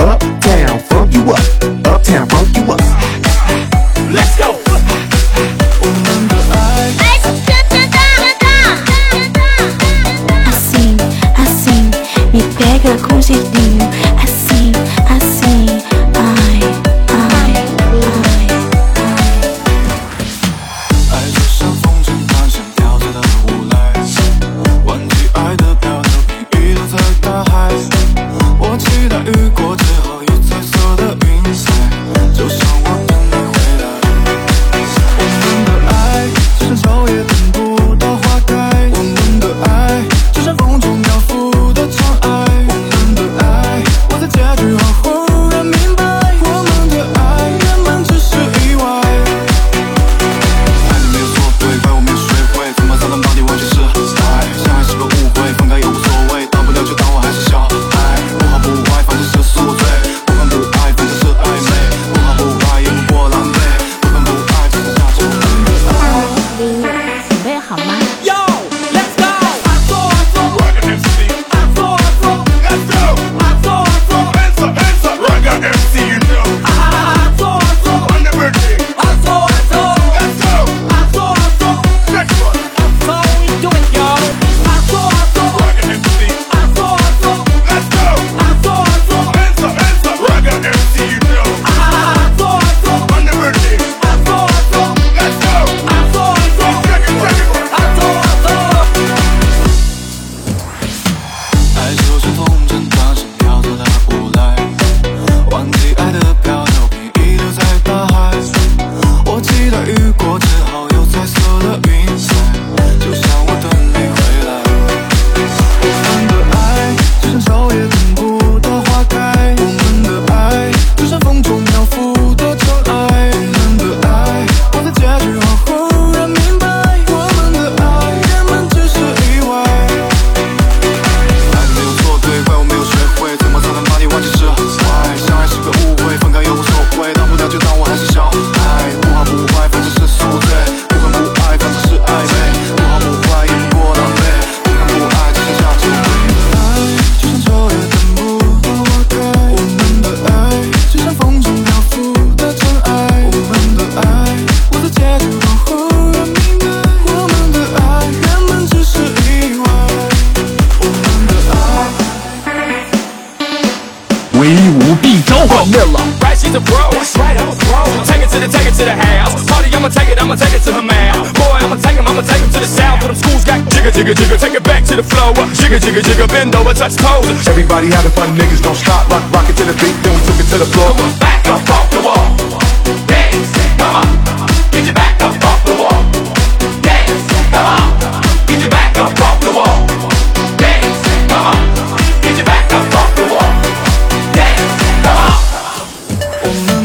と准备好了吗 he's a pro. That's right, I'ma Take it to the, take it to the house. Party, I'ma take it, I'ma take it to her mouth. Boy, I'ma take him, I'ma take him to the south. But them schools got jigger, jigger, jigger. Take it back to the flow. Jigger, jigger, jigger. Bend over, touch toes. Everybody having fun, niggas don't stop. Rock, rock it to the beat, then we took it to the floor. Um